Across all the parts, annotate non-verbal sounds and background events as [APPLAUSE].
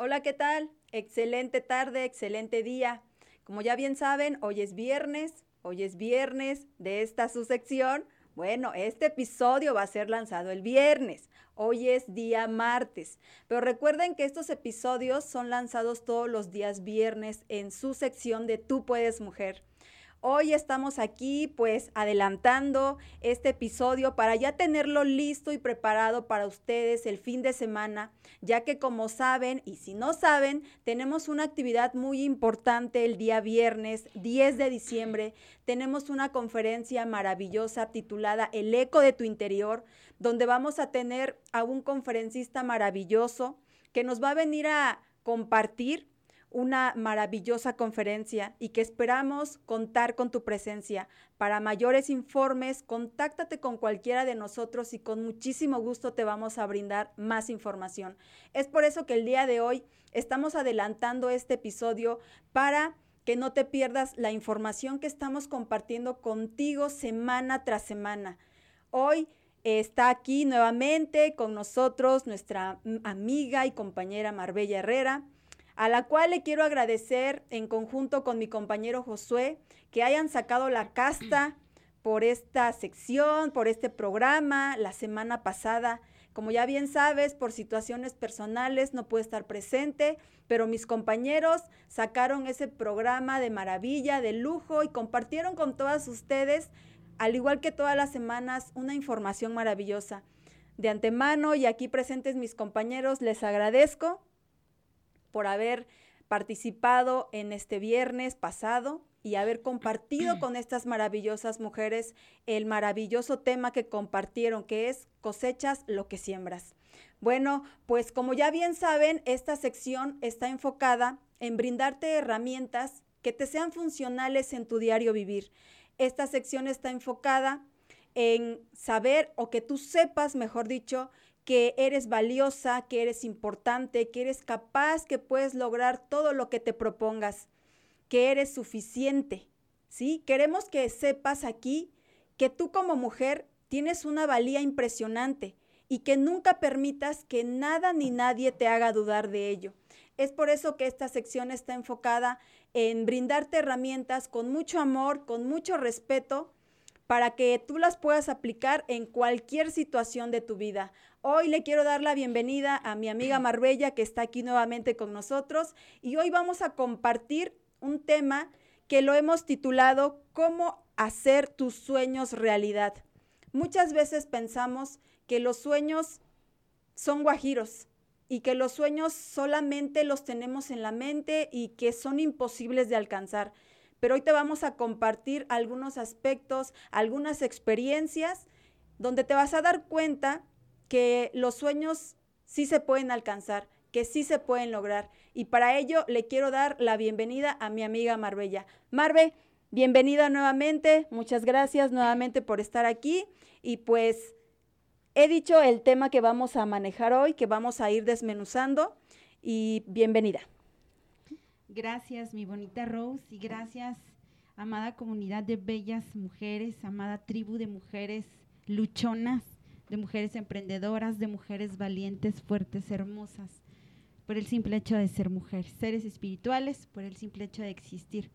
Hola, ¿qué tal? Excelente tarde, excelente día. Como ya bien saben, hoy es viernes, hoy es viernes de esta su sección. Bueno, este episodio va a ser lanzado el viernes. Hoy es día martes. Pero recuerden que estos episodios son lanzados todos los días viernes en su sección de Tú puedes mujer. Hoy estamos aquí pues adelantando este episodio para ya tenerlo listo y preparado para ustedes el fin de semana, ya que como saben y si no saben, tenemos una actividad muy importante el día viernes 10 de diciembre. Tenemos una conferencia maravillosa titulada El eco de tu interior, donde vamos a tener a un conferencista maravilloso que nos va a venir a compartir una maravillosa conferencia y que esperamos contar con tu presencia. Para mayores informes, contáctate con cualquiera de nosotros y con muchísimo gusto te vamos a brindar más información. Es por eso que el día de hoy estamos adelantando este episodio para que no te pierdas la información que estamos compartiendo contigo semana tras semana. Hoy está aquí nuevamente con nosotros nuestra amiga y compañera Marbella Herrera a la cual le quiero agradecer en conjunto con mi compañero Josué que hayan sacado la casta por esta sección, por este programa la semana pasada. Como ya bien sabes, por situaciones personales no pude estar presente, pero mis compañeros sacaron ese programa de maravilla, de lujo y compartieron con todas ustedes, al igual que todas las semanas, una información maravillosa. De antemano y aquí presentes mis compañeros, les agradezco por haber participado en este viernes pasado y haber compartido [CLEARS THROAT] con estas maravillosas mujeres el maravilloso tema que compartieron, que es cosechas lo que siembras. Bueno, pues como ya bien saben, esta sección está enfocada en brindarte herramientas que te sean funcionales en tu diario vivir. Esta sección está enfocada en saber o que tú sepas, mejor dicho, que eres valiosa, que eres importante, que eres capaz, que puedes lograr todo lo que te propongas, que eres suficiente. ¿Sí? Queremos que sepas aquí que tú como mujer tienes una valía impresionante y que nunca permitas que nada ni nadie te haga dudar de ello. Es por eso que esta sección está enfocada en brindarte herramientas con mucho amor, con mucho respeto, para que tú las puedas aplicar en cualquier situación de tu vida. Hoy le quiero dar la bienvenida a mi amiga [CLEARS THROAT] Marbella que está aquí nuevamente con nosotros y hoy vamos a compartir un tema que lo hemos titulado ¿Cómo hacer tus sueños realidad? Muchas veces pensamos que los sueños son guajiros y que los sueños solamente los tenemos en la mente y que son imposibles de alcanzar. Pero hoy te vamos a compartir algunos aspectos, algunas experiencias donde te vas a dar cuenta que los sueños sí se pueden alcanzar, que sí se pueden lograr. Y para ello le quiero dar la bienvenida a mi amiga Marbella. Marve, bienvenida nuevamente. Muchas gracias nuevamente por estar aquí. Y pues he dicho el tema que vamos a manejar hoy, que vamos a ir desmenuzando. Y bienvenida. Gracias, mi bonita Rose, y gracias, amada comunidad de bellas mujeres, amada tribu de mujeres luchonas de mujeres emprendedoras, de mujeres valientes, fuertes, hermosas, por el simple hecho de ser mujeres, seres espirituales, por el simple hecho de existir.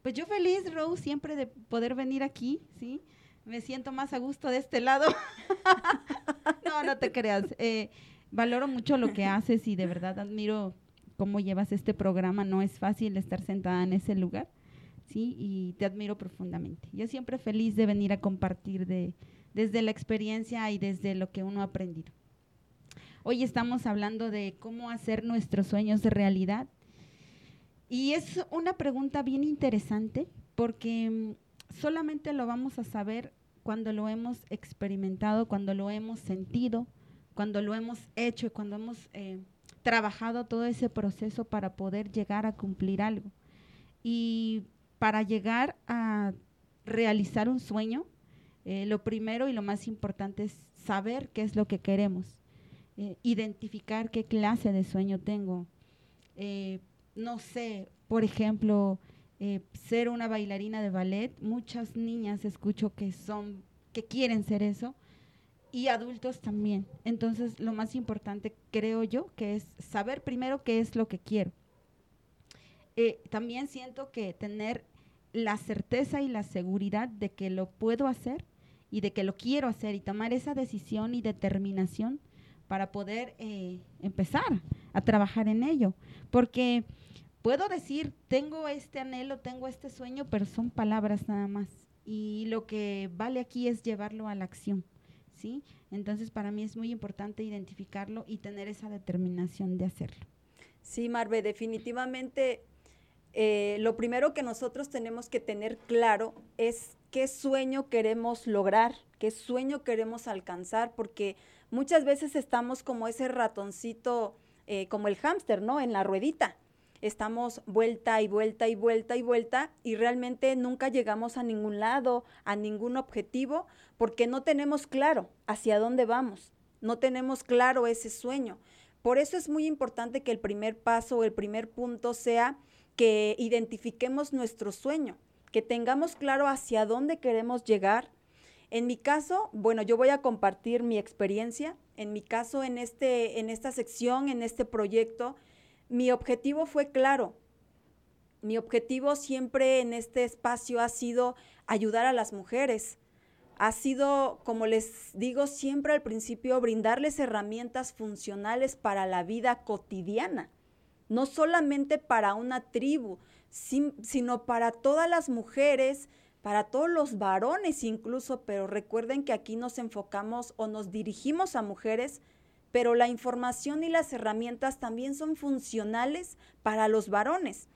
Pues yo feliz, Rose, siempre de poder venir aquí, ¿sí? Me siento más a gusto de este lado. [LAUGHS] no, no te creas. Eh, valoro mucho lo que haces y de verdad admiro cómo llevas este programa. No es fácil estar sentada en ese lugar, ¿sí? Y te admiro profundamente. Yo siempre feliz de venir a compartir de, desde la experiencia y desde lo que uno ha aprendido. Hoy estamos hablando de cómo hacer nuestros sueños de realidad. Y es una pregunta bien interesante porque mm, solamente lo vamos a saber cuando lo hemos experimentado, cuando lo hemos sentido, cuando lo hemos hecho y cuando hemos eh, trabajado todo ese proceso para poder llegar a cumplir algo. Y para llegar a realizar un sueño, eh, lo primero y lo más importante es saber qué es lo que queremos, eh, identificar qué clase de sueño tengo. Eh, no sé, por ejemplo, ser una bailarina de ballet. Muchas niñas escucho que son, que quieren ser eso. Y adultos también. Entonces, lo más importante, creo yo, que es saber primero qué es lo que quiero. Eh, también siento que tener la certeza y la seguridad de que lo puedo hacer y de que lo quiero hacer y tomar esa decisión y determinación para poder eh, empezar a trabajar en ello. Porque puedo decir, tengo este anhelo, tengo este sueño, pero son palabras nada más. Y lo que vale aquí es llevarlo a la acción. ¿Sí? Entonces, para mí es muy importante identificarlo y tener esa determinación de hacerlo. Sí, Marve, definitivamente eh, lo primero que nosotros tenemos que tener claro es qué sueño queremos lograr, qué sueño queremos alcanzar, porque muchas veces estamos como ese ratoncito, eh, como el hámster, ¿no? En la ruedita. Estamos vuelta y vuelta y vuelta y vuelta y realmente nunca llegamos a ningún lado, a ningún objetivo, porque no tenemos claro hacia dónde vamos, no tenemos claro ese sueño. Por eso es muy importante que el primer paso el primer punto sea que identifiquemos nuestro sueño, que tengamos claro hacia dónde queremos llegar. En mi caso, bueno, yo voy a compartir mi experiencia. En mi caso, en, este, en esta sección, en este proyecto, mi objetivo fue claro. Mi objetivo siempre en este espacio ha sido ayudar a las mujeres. Ha sido, como les digo siempre al principio, brindarles herramientas funcionales para la vida cotidiana no solamente para una tribu, sino para todas las mujeres, para todos los varones incluso, pero recuerden que aquí nos enfocamos o nos dirigimos a mujeres, pero la información y las herramientas también son funcionales para los varones.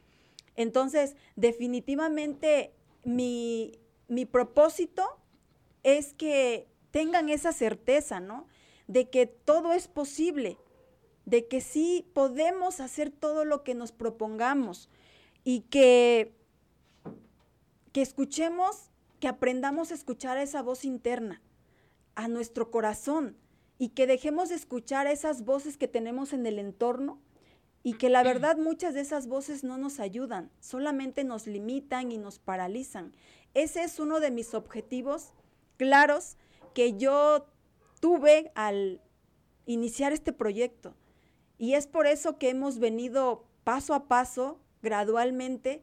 Entonces, definitivamente mi, mi propósito es que tengan esa certeza, ¿no? De que todo es posible, de que sí podemos hacer todo lo que nos propongamos y que, que escuchemos, que aprendamos a escuchar esa voz interna, a nuestro corazón y que dejemos de escuchar esas voces que tenemos en el entorno y que la verdad muchas de esas voces no nos ayudan, solamente nos limitan y nos paralizan. Ese es uno de mis objetivos claros que yo tuve al iniciar este proyecto. Y es por eso que hemos venido paso a paso, gradualmente,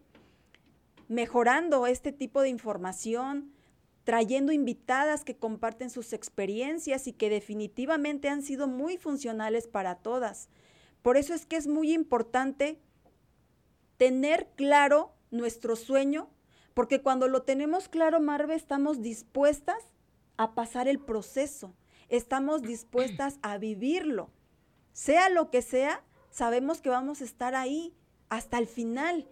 mejorando este tipo de información, trayendo invitadas que comparten sus experiencias y que definitivamente han sido muy funcionales para todas. Por eso es que es muy importante tener claro nuestro sueño, porque cuando lo tenemos claro, Marve, estamos dispuestas a pasar el proceso, estamos dispuestas a vivirlo sea lo que sea, sabemos que vamos a estar ahí hasta el final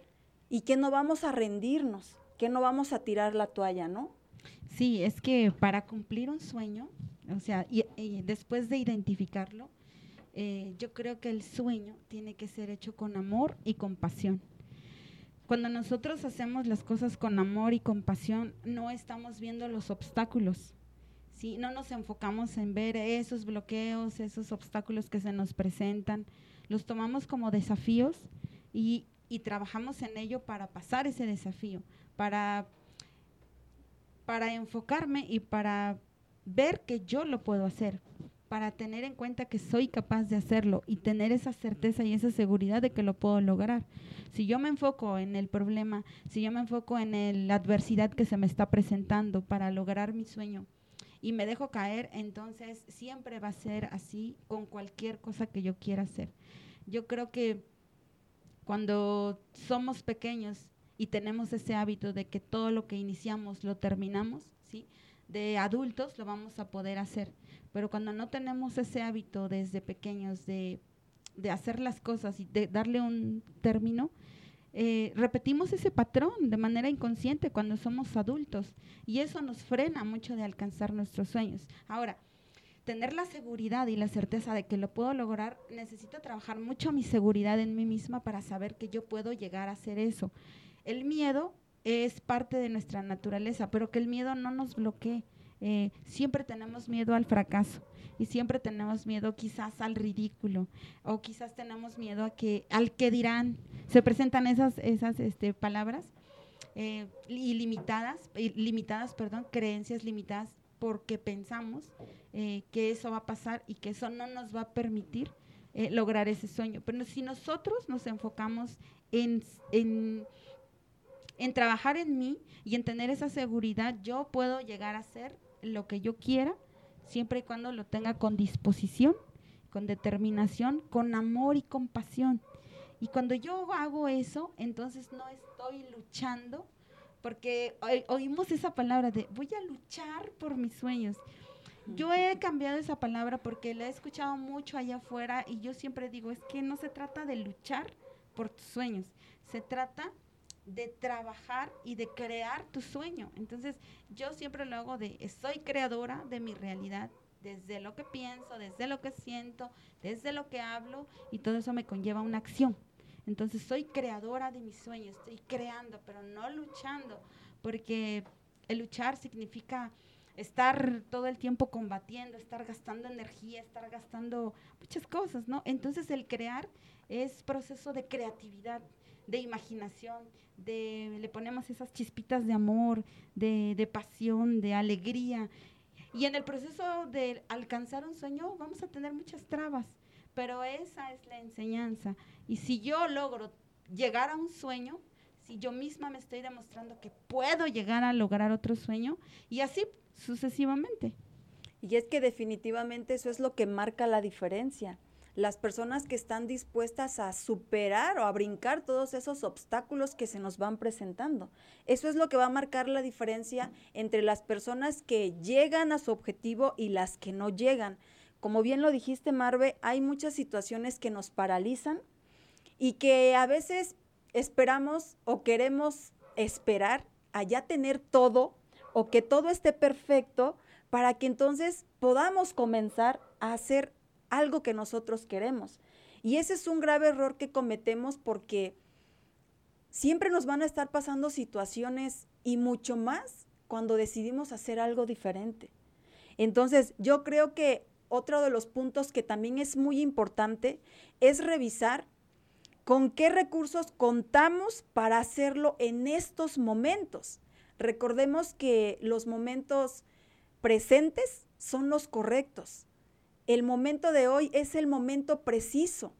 y que no vamos a rendirnos, que no vamos a tirar la toalla, ¿no? Sí, es que para cumplir un sueño, o sea, y, después de identificarlo, eh, yo creo que el sueño tiene que ser hecho con amor y compasión. Cuando nosotros hacemos las cosas con amor y compasión, no estamos viendo los obstáculos, ¿sí? No nos enfocamos en ver esos bloqueos, esos obstáculos que se nos presentan, los tomamos como desafíos y, trabajamos en ello para pasar ese desafío, para, para enfocarme y para ver que yo lo puedo hacer, para tener en cuenta que soy capaz de hacerlo y tener esa certeza y esa seguridad de que lo puedo lograr. Si yo me enfoco en el problema, si yo me enfoco en la adversidad que se me está presentando para lograr mi sueño, y me dejo caer, entonces siempre va a ser así con cualquier cosa que yo quiera hacer. Yo creo que cuando somos pequeños y tenemos ese hábito de que todo lo que iniciamos lo terminamos, ¿sí? De adultos lo vamos a poder hacer, pero cuando no tenemos ese hábito desde pequeños de, de hacer las cosas y de darle un término, eh, repetimos ese patrón de manera inconsciente cuando somos adultos y eso nos frena mucho de alcanzar nuestros sueños. Ahora, tener la seguridad y la certeza de que lo puedo lograr, necesito trabajar mucho mi seguridad en mí misma para saber que yo puedo llegar a hacer eso. El miedo es parte de nuestra naturaleza, pero que el miedo no nos bloquee. Eh, siempre tenemos miedo al fracaso y siempre tenemos miedo quizás al ridículo o quizás tenemos miedo a que, al que dirán. Se presentan esas, esas este, palabras eh, ilimitadas, limitadas, perdón, creencias limitadas porque pensamos eh, que eso va a pasar y que eso no nos va a permitir eh, lograr ese sueño. Pero si nosotros nos enfocamos en, en, en trabajar en mí y en tener esa seguridad, yo puedo llegar a ser lo que yo quiera, siempre y cuando lo tenga con disposición, con determinación, con amor y compasión. Y cuando yo hago eso, entonces no estoy luchando, porque oímos esa palabra de voy a luchar por mis sueños. Yo he cambiado esa palabra porque la he escuchado mucho allá afuera y yo siempre digo, es que no se trata de luchar por tus sueños, se trata de trabajar y de crear tu sueño. Entonces, yo siempre lo hago de, soy creadora de mi realidad, desde lo que pienso, desde lo que siento, desde lo que hablo, y todo eso me conlleva una acción. Entonces, soy creadora de mis sueños, estoy creando, pero no luchando, porque el luchar significa estar todo el tiempo combatiendo, estar gastando energía, estar gastando muchas cosas, ¿no? Entonces, el crear es proceso de creatividad, de imaginación, de le ponemos esas chispitas de amor, de, de pasión, de alegría. Y en el proceso de alcanzar un sueño vamos a tener muchas trabas, pero esa es la enseñanza. Y si yo logro llegar a un sueño, si yo misma me estoy demostrando que puedo llegar a lograr otro sueño, y así sucesivamente. Y es que definitivamente eso es lo que marca la diferencia las personas que están dispuestas a superar o a brincar todos esos obstáculos que se nos van presentando. Eso es lo que va a marcar la diferencia entre las personas que llegan a su objetivo y las que no llegan. Como bien lo dijiste, Marve, hay muchas situaciones que nos paralizan y que a veces esperamos o queremos esperar a ya tener todo o que todo esté perfecto para que entonces podamos comenzar a hacer algo que nosotros queremos. Y ese es un grave error que cometemos porque siempre nos van a estar pasando situaciones y mucho más cuando decidimos hacer algo diferente. Entonces, yo creo que otro de los puntos que también es muy importante es revisar con qué recursos contamos para hacerlo en estos momentos. Recordemos que los momentos presentes son los correctos el momento de hoy es el momento preciso.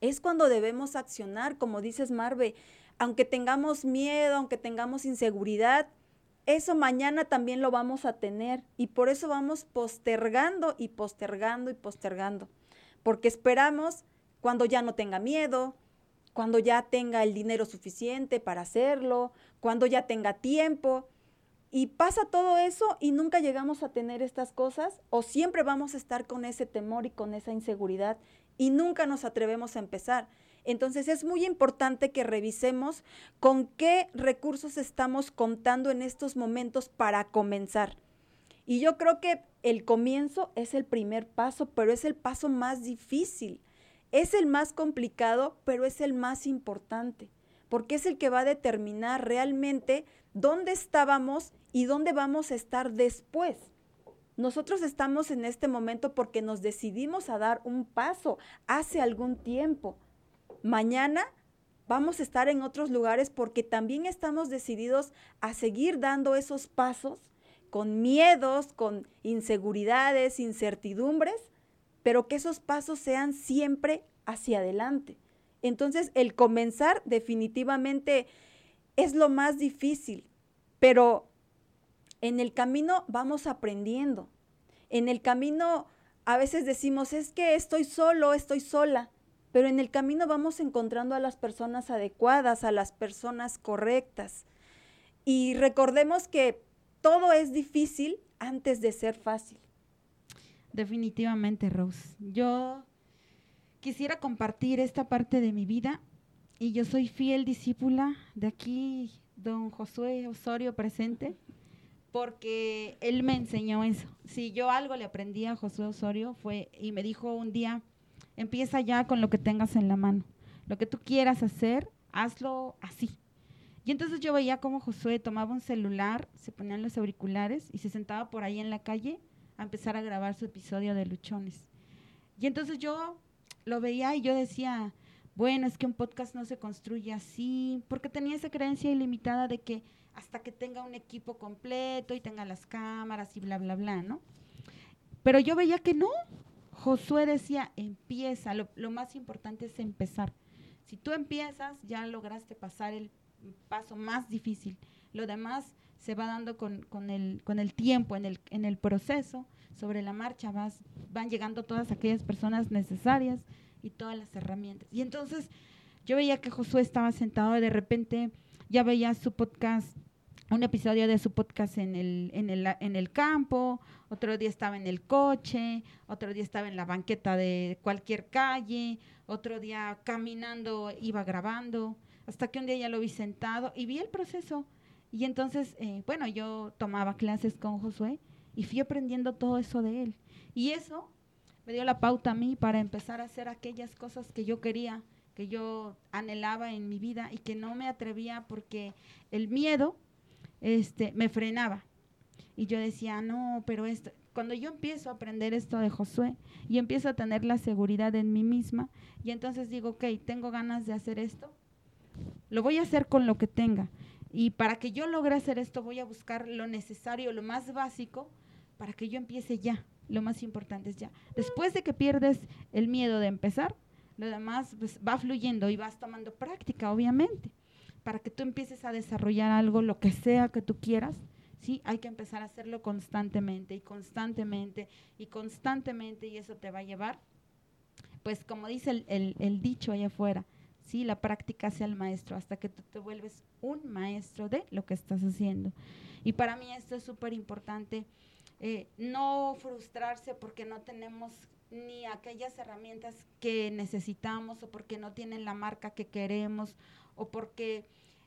Es cuando debemos accionar, como dices Marve, aunque tengamos miedo, aunque tengamos inseguridad, eso mañana también lo vamos a tener y por eso vamos postergando y postergando y postergando, porque esperamos cuando ya no tenga miedo, cuando ya tenga el dinero suficiente para hacerlo, cuando ya tenga tiempo, y pasa todo eso y nunca llegamos a tener estas cosas o siempre vamos a estar con ese temor y con esa inseguridad y nunca nos atrevemos a empezar. Entonces es muy importante que revisemos con qué recursos estamos contando en estos momentos para comenzar. Y yo creo que el comienzo es el primer paso, pero es el paso más difícil. Es el más complicado, pero es el más importante, porque es el que va a determinar realmente dónde estábamos y dónde vamos a estar después. Nosotros estamos en este momento porque nos decidimos a dar un paso hace algún tiempo. Mañana vamos a estar en otros lugares porque también estamos decididos a seguir dando esos pasos con miedos, con inseguridades, incertidumbres, pero que esos pasos sean siempre hacia adelante. Entonces, el comenzar definitivamente es lo más difícil, pero en el camino vamos aprendiendo. En el camino a veces decimos, es que estoy solo, estoy sola, pero en el camino vamos encontrando a las personas adecuadas, a las personas correctas. Y recordemos que todo es difícil antes de ser fácil. Definitivamente, Rose. Yo quisiera compartir esta parte de mi vida y yo soy fiel discípula de aquí, don Josué Osorio presente porque él me enseñó eso. Si yo algo le aprendí a José Osorio fue, y me dijo un día, empieza ya con lo que tengas en la mano. Lo que tú quieras hacer, hazlo así. Y entonces yo veía cómo Josué tomaba un celular, se ponían los auriculares y se sentaba por ahí en la calle a empezar a grabar su episodio de Luchones. Y entonces yo lo veía y yo decía, bueno, es que un podcast no se construye así, porque tenía esa creencia ilimitada de que hasta que tenga un equipo completo y tenga las cámaras y bla, bla, bla, ¿no? Pero yo veía que no. Josué decía, empieza, lo, lo más importante es empezar. Si tú empiezas, ya lograste pasar el paso más difícil. Lo demás se va dando con, con, el, con el tiempo, en el, en el proceso, sobre la marcha vas, van llegando todas aquellas personas necesarias y todas las herramientas. Y entonces yo veía que Josué estaba sentado y de repente ya veía su podcast, un episodio de su podcast en el, en el, en el campo, otro día estaba en el coche, otro día estaba en la banqueta de cualquier calle, otro día caminando iba grabando, hasta que un día ya lo vi sentado y vi el proceso. Y entonces, eh, bueno, yo tomaba clases con Josué y fui aprendiendo todo eso de él. Y eso me dio la pauta a mí para empezar a hacer aquellas cosas que yo quería, que yo anhelaba en mi vida y que no me atrevía porque el miedo este, me frenaba. Y yo decía, no, pero esto, cuando yo empiezo a aprender esto de Josué y empiezo a tener la seguridad en mí misma, y entonces digo, ok, tengo ganas de hacer esto, lo voy a hacer con lo que tenga. Y para que yo logre hacer esto, voy a buscar lo necesario, lo más básico, para que yo empiece ya. Lo más importante es ya. Después de que pierdes el miedo de empezar, lo demás pues, va fluyendo y vas tomando práctica, obviamente. Para que tú empieces a desarrollar algo, lo que sea que tú quieras, sí, hay que empezar a hacerlo constantemente y constantemente y constantemente y eso te va a llevar, pues como dice el, el dicho allá afuera, sí, la práctica hace al maestro hasta que tú te vuelves un maestro de lo que estás haciendo. Y para mí esto es súper importante eh, no frustrarse porque no tenemos ni aquellas herramientas que necesitamos o porque no tienen la marca que queremos o porque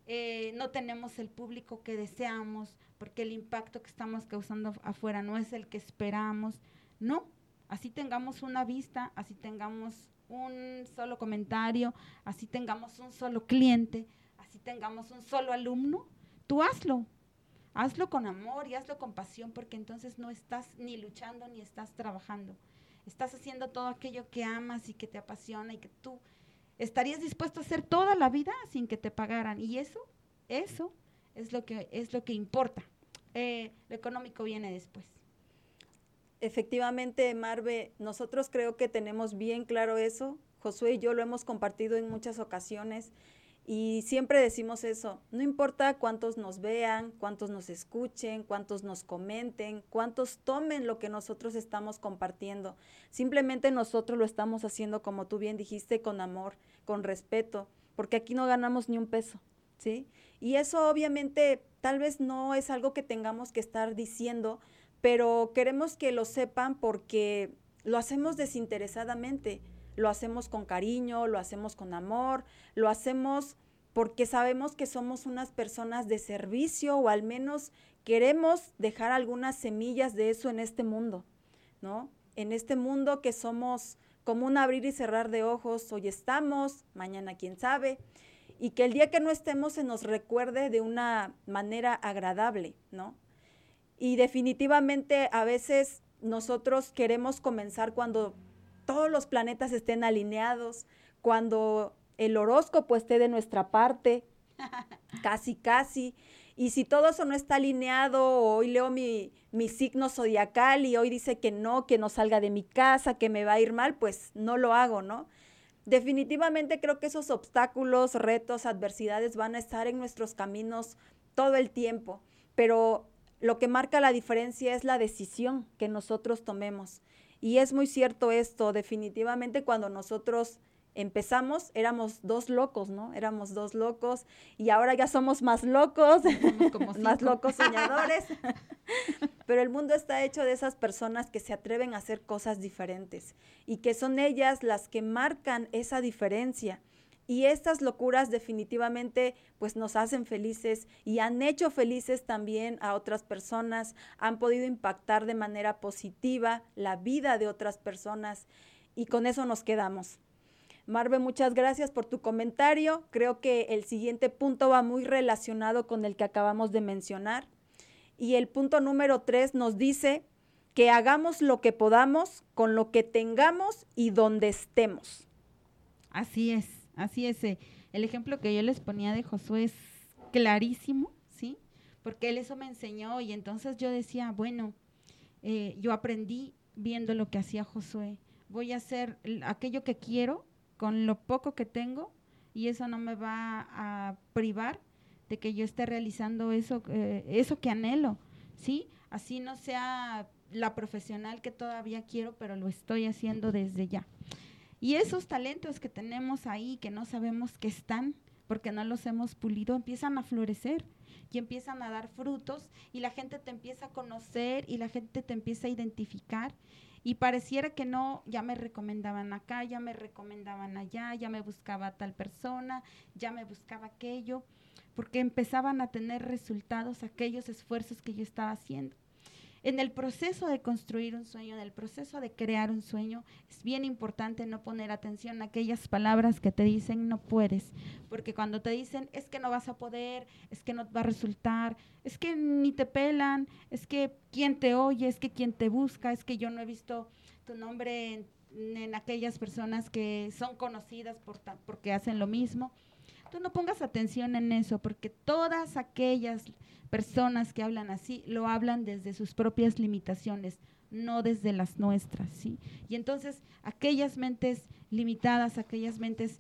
eh, no tenemos el público que deseamos, porque el impacto que estamos causando afuera no es el que esperamos. No, así tengamos una vista, así tengamos un solo comentario, así tengamos un solo cliente, así tengamos un solo alumno, tú hazlo, Hazlo con amor y hazlo con pasión porque entonces no estás ni luchando ni estás trabajando. Estás haciendo todo aquello que amas y que te apasiona y que tú estarías dispuesto a hacer toda la vida sin que te pagaran. Y eso, eso es lo que, es lo que importa. Eh, lo económico viene después. Efectivamente, Marve, nosotros creo que tenemos bien claro eso. Josué y yo lo hemos compartido en muchas ocasiones y siempre decimos eso, no importa cuántos nos vean, cuántos nos escuchen, cuántos nos comenten, cuántos tomen lo que nosotros estamos compartiendo. Simplemente nosotros lo estamos haciendo, como tú bien dijiste, con amor, con respeto, porque aquí no ganamos ni un peso, ¿sí? Y eso obviamente tal vez no es algo que tengamos que estar diciendo, pero queremos que lo sepan porque lo hacemos desinteresadamente lo hacemos con cariño, lo hacemos con amor, lo hacemos porque sabemos que somos unas personas de servicio o al menos queremos dejar algunas semillas de eso en este mundo, ¿no? En este mundo que somos como un abrir y cerrar de ojos, hoy estamos, mañana quién sabe, y que el día que no estemos se nos recuerde de una manera agradable, ¿no? Y definitivamente a veces nosotros queremos comenzar cuando todos los planetas estén alineados, cuando el horóscopo esté de nuestra parte, [LAUGHS] casi, casi. Y si todo eso no está alineado, hoy leo mi, mi, signo zodiacal y hoy dice que no, que no salga de mi casa, que me va a ir mal, pues no lo hago, ¿no? Definitivamente creo que esos obstáculos, retos, adversidades van a estar en nuestros caminos todo el tiempo, pero lo que marca la diferencia es la decisión que nosotros tomemos. Y es muy cierto esto, definitivamente cuando nosotros empezamos éramos dos locos, ¿no? Éramos dos locos y ahora ya somos más locos, [LAUGHS] más locos soñadores. [LAUGHS] Pero el mundo está hecho de esas personas que se atreven a hacer cosas diferentes y que son ellas las que marcan esa diferencia. Y estas locuras definitivamente pues nos hacen felices y han hecho felices también a otras personas, han podido impactar de manera positiva la vida de otras personas y con eso nos quedamos. Marve, muchas gracias por tu comentario. Creo que el siguiente punto va muy relacionado con el que acabamos de mencionar. Y el punto número tres nos dice que hagamos lo que podamos con lo que tengamos y donde estemos. Así es. Así es, eh, el ejemplo que yo les ponía de Josué es clarísimo, ¿sí? Porque él eso me enseñó y entonces yo decía, bueno, eh, yo aprendí viendo lo que hacía Josué. Voy a hacer aquello que quiero con lo poco que tengo y eso no me va a privar de que yo esté realizando eso, eh, eso que anhelo, ¿sí? Así no sea la profesional que todavía quiero, pero lo estoy haciendo desde ya. Y esos talentos que tenemos ahí, que no sabemos que están, porque no los hemos pulido, empiezan a florecer y empiezan a dar frutos y la gente te empieza a conocer y la gente te empieza a identificar y pareciera que no, ya me recomendaban acá, ya me recomendaban allá, ya me buscaba tal persona, ya me buscaba aquello, porque empezaban a tener resultados aquellos esfuerzos que yo estaba haciendo. En el proceso de construir un sueño, en el proceso de crear un sueño, es bien importante no poner atención a aquellas palabras que te dicen no puedes, porque cuando te dicen es que no vas a poder, es que no va a resultar, es que ni te pelan, es que quien te oye, es que quien te busca, es que yo no he visto tu nombre en, aquellas personas que son conocidas por porque hacen lo mismo. No pongas atención en eso, porque todas aquellas personas que hablan así lo hablan desde sus propias limitaciones, no desde las nuestras, ¿sí? Y entonces aquellas mentes limitadas, aquellas mentes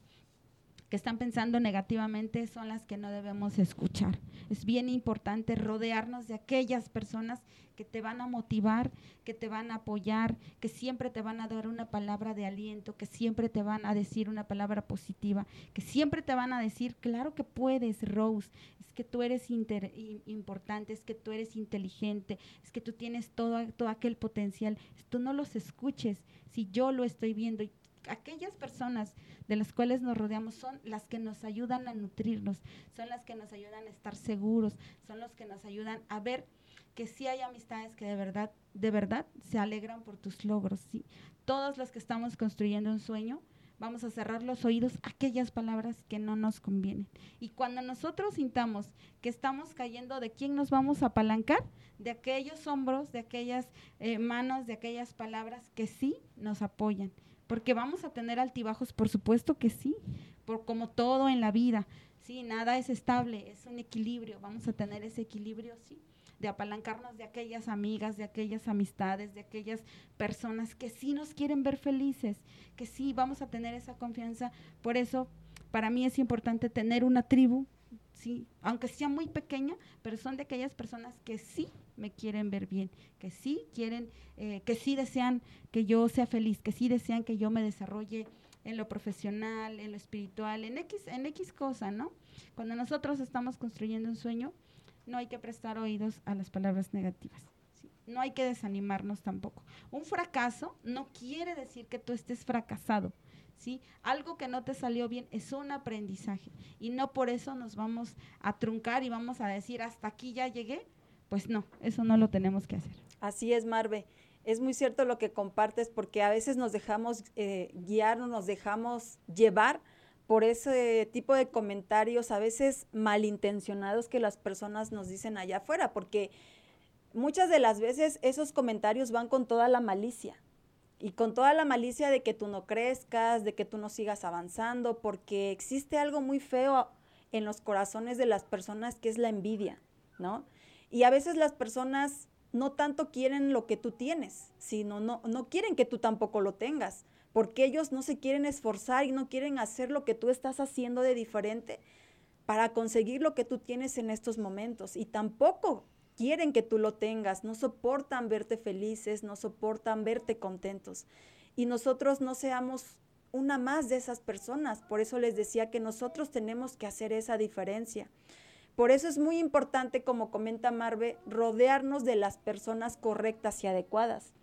que están pensando negativamente son las que no debemos escuchar. Es bien importante rodearnos de aquellas personas que te van a motivar, que te van a apoyar, que siempre te van a dar una palabra de aliento, que siempre te van a decir una palabra positiva, que siempre te van a decir, claro que puedes, Rose, es que tú eres importante, es que tú eres inteligente, es que tú tienes todo, todo aquel potencial. Tú no los escuches si yo lo estoy viendo y aquellas personas de las cuales nos rodeamos son las que nos ayudan a nutrirnos, son las que nos ayudan a estar seguros, son los que nos ayudan a ver que sí hay amistades que de verdad, de verdad se alegran por tus logros. Todos los que estamos construyendo un sueño, vamos a cerrar los oídos a aquellas palabras que no nos convienen. Y cuando nosotros sintamos que estamos cayendo, ¿de quién nos vamos a apalancar? De aquellos hombros, de aquellas eh, manos, de aquellas palabras que sí nos apoyan, porque vamos a tener altibajos, por supuesto que sí, por como todo en la vida. Sí, nada es estable, es un equilibrio, vamos a tener ese equilibrio, sí, de apalancarnos de aquellas amigas, de aquellas amistades, de aquellas personas que sí nos quieren ver felices, que sí vamos a tener esa confianza. Por eso, para mí es importante tener una tribu, sí, aunque sea muy pequeña, pero son de aquellas personas que sí me quieren ver bien, que sí quieren, eh, que sí desean que yo sea feliz, que sí desean que yo me desarrolle en lo profesional, en lo espiritual, en X, en X cosa, ¿no? Cuando nosotros estamos construyendo un sueño, no hay que prestar oídos a las palabras negativas. No hay que desanimarnos tampoco. Un fracaso no quiere decir que tú estés fracasado. ¿sí? Algo que no te salió bien es un aprendizaje y no por eso nos vamos a truncar y vamos a decir hasta aquí ya llegué pues no, eso no lo tenemos que hacer. Así es, Marve. Es muy cierto lo que compartes porque a veces nos dejamos eh, guiar o nos dejamos llevar por ese tipo de comentarios, a veces malintencionados que las personas nos dicen allá afuera, porque muchas de las veces esos comentarios van con toda la malicia y con toda la malicia de que tú no crezcas, de que tú no sigas avanzando, porque existe algo muy feo en los corazones de las personas que es la envidia, ¿no? Y a veces las personas no tanto quieren lo que tú tienes, sino no, no quieren que tú tampoco lo tengas, porque ellos no se quieren esforzar y no quieren hacer lo que tú estás haciendo de diferente para conseguir lo que tú tienes en estos momentos. Y tampoco quieren que tú lo tengas, no soportan verte felices, no soportan verte contentos. Y nosotros no seamos una más de esas personas. Por eso les decía que nosotros tenemos que hacer esa diferencia. Por eso es muy importante, como comenta Marve, rodearnos de las personas correctas y adecuadas.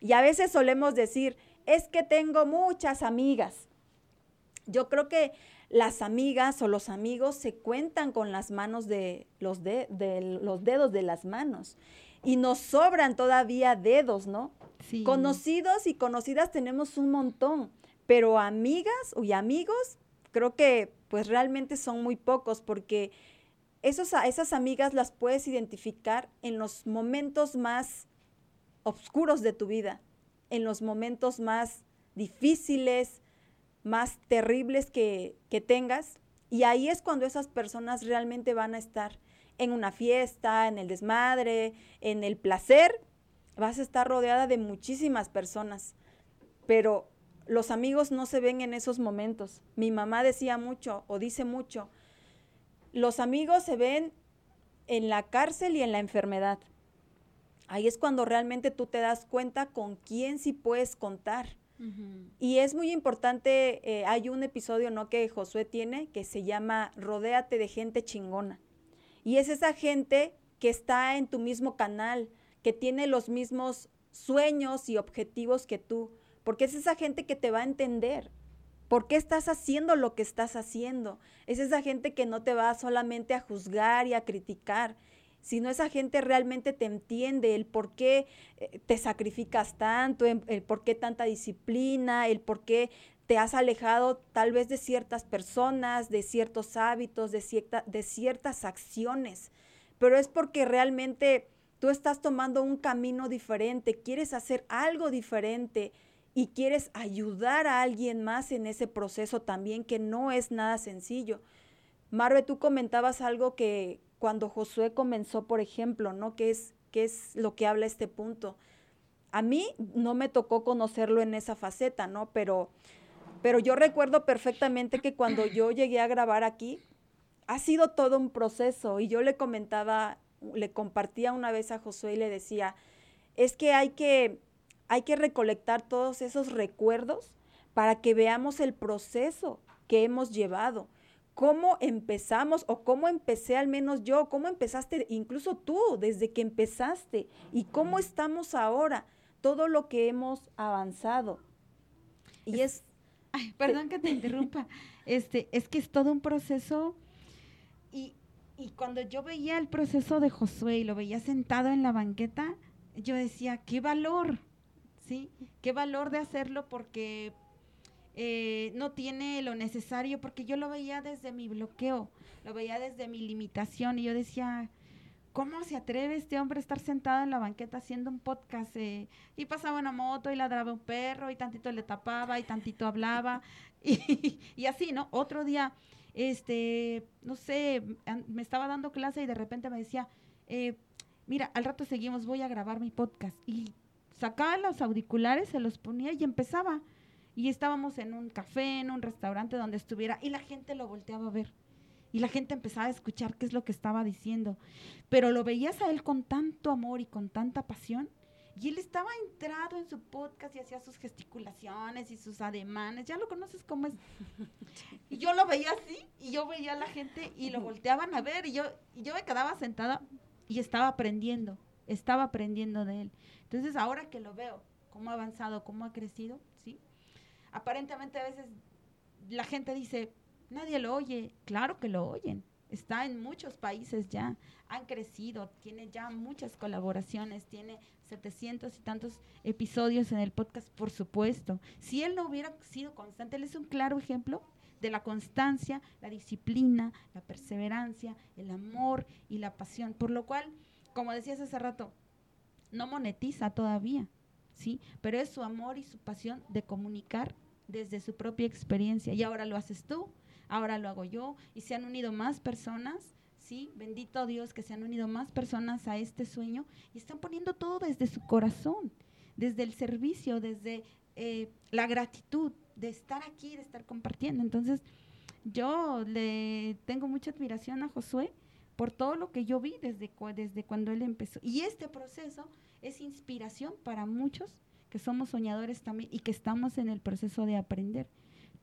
Y a veces solemos decir, es que tengo muchas amigas. Yo creo que las amigas o los amigos se cuentan con las manos de los, de, los dedos de las manos. Y nos sobran todavía dedos, ¿no? Sí. Conocidos y conocidas tenemos un montón, pero amigas y amigos creo que pues realmente son muy pocos porque esos, esas amigas las puedes identificar en los momentos más oscuros de tu vida, en los momentos más difíciles, más terribles que, que tengas. Y ahí es cuando esas personas realmente van a estar en una fiesta, en el desmadre, en el placer. Vas a estar rodeada de muchísimas personas. Pero los amigos no se ven en esos momentos. Mi mamá decía mucho o dice mucho, los amigos se ven en la cárcel y en la enfermedad. Ahí es cuando realmente tú te das cuenta con quién sí puedes contar. Y es muy importante, eh, hay un episodio ¿no? que Josué tiene que se llama Rodéate de gente chingona. Y es esa gente que está en tu mismo canal, que tiene los mismos sueños y objetivos que tú, porque es esa gente que te va a entender. ¿Por qué estás haciendo lo que estás haciendo? Es esa gente que no te va solamente a juzgar y a criticar, sino esa gente realmente te entiende el por qué eh, te sacrificas tanto, el por qué tanta disciplina, el por qué te has alejado tal vez de ciertas personas, de ciertos hábitos, de, de ciertas acciones, pero es porque realmente tú estás tomando un camino diferente, quieres hacer algo diferente y quieres ayudar a alguien más en ese proceso también, que no es nada sencillo. Marve, tú comentabas algo que cuando Josué comenzó, por ejemplo, ¿no? ¿Qué es, qué es lo que habla este punto? A mí no me tocó conocerlo en esa faceta, ¿no? Pero, pero yo recuerdo perfectamente que cuando yo llegué a grabar aquí, ha sido todo un proceso y yo le comentaba, le compartía una vez a Josué y le decía, es que hay que hay que recolectar todos esos recuerdos para que veamos el proceso que hemos llevado, cómo empezamos o cómo empecé al menos yo, cómo empezaste incluso tú desde que empezaste y cómo estamos ahora, todo lo que hemos avanzado. Y es... ay, perdón que te interrumpa. [LAUGHS] Este, es que es todo un proceso y, y cuando yo veía el proceso de Josué y lo veía sentado en la banqueta, yo decía, qué valor, ¿sí? Qué valor de hacerlo porque eh, no tiene lo necesario, porque yo lo veía desde mi bloqueo, lo veía desde mi limitación y yo decía, ¿cómo se atreve este hombre a estar sentado en la banqueta haciendo un podcast? Eh? y pasaba una moto y ladraba un perro y tantito le tapaba y tantito hablaba [LAUGHS] y, y así, ¿no? Otro día, este, no sé, me estaba dando clase y de repente me decía, eh, mira, al rato seguimos, voy a grabar mi podcast. Y sacaba los auriculares, se los ponía y empezaba. Y estábamos en un café, en un restaurante donde estuviera, y la gente lo volteaba a ver. Y la gente empezaba a escuchar qué es lo que estaba diciendo. Pero lo veías a él con tanto amor y con tanta pasión. Y él estaba entrado en su podcast y hacía sus gesticulaciones y sus ademanes. Ya lo conoces cómo es. [LAUGHS] Y yo lo veía así, y yo veía a la gente y lo volteaban a ver. Y yo, y yo me quedaba sentada y estaba aprendiendo, estaba aprendiendo de él. Entonces, ahora que lo veo, cómo ha avanzado, cómo ha crecido, ¿sí? Aparentemente a veces la gente dice, nadie lo oye. Claro que lo oyen. Está en muchos países ya, han crecido, tiene ya muchas colaboraciones, tiene 700 y tantos episodios en el podcast, por supuesto. Si él no hubiera sido constante, él es un claro ejemplo de la constancia, la disciplina, la perseverancia, el amor y la pasión. Por lo cual, como decías hace rato, no monetiza todavía, ¿sí? Pero es su amor y su pasión de comunicar desde su propia experiencia. Y ahora lo haces tú, ahora lo hago yo, y se han unido más personas, ¿sí? Bendito Dios que se han unido más personas a este sueño y están poniendo todo desde su corazón, desde el servicio, desde eh, la gratitud de estar aquí, de estar compartiendo. Entonces, yo le tengo mucha admiración a Josué por todo lo que yo vi desde, desde cuando él empezó. Y este proceso es inspiración para muchos que somos soñadores también y que estamos en el proceso de aprender.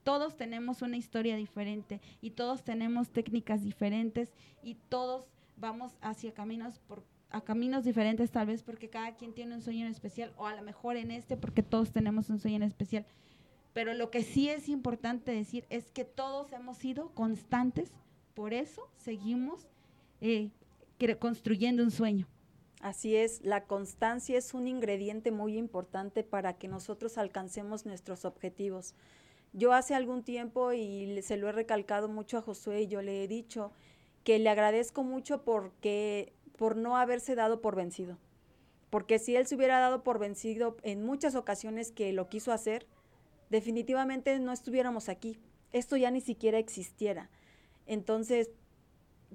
Todos tenemos una historia diferente y todos tenemos técnicas diferentes y todos vamos hacia caminos por a caminos diferentes tal vez porque cada quien tiene un sueño en especial o a lo mejor en este porque todos tenemos un sueño en especial. Pero lo que sí es importante decir es que todos hemos sido constantes, por eso seguimos eh, construyendo un sueño. Así es, la constancia es un ingrediente muy importante para que nosotros alcancemos nuestros objetivos. Yo hace algún tiempo, y se lo he recalcado mucho a Josué, y yo le he dicho que le agradezco mucho porque, por no haberse dado por vencido. Porque si él se hubiera dado por vencido en muchas ocasiones que lo quiso hacer, definitivamente no estuviéramos aquí. Esto ya ni siquiera existiera. Entonces,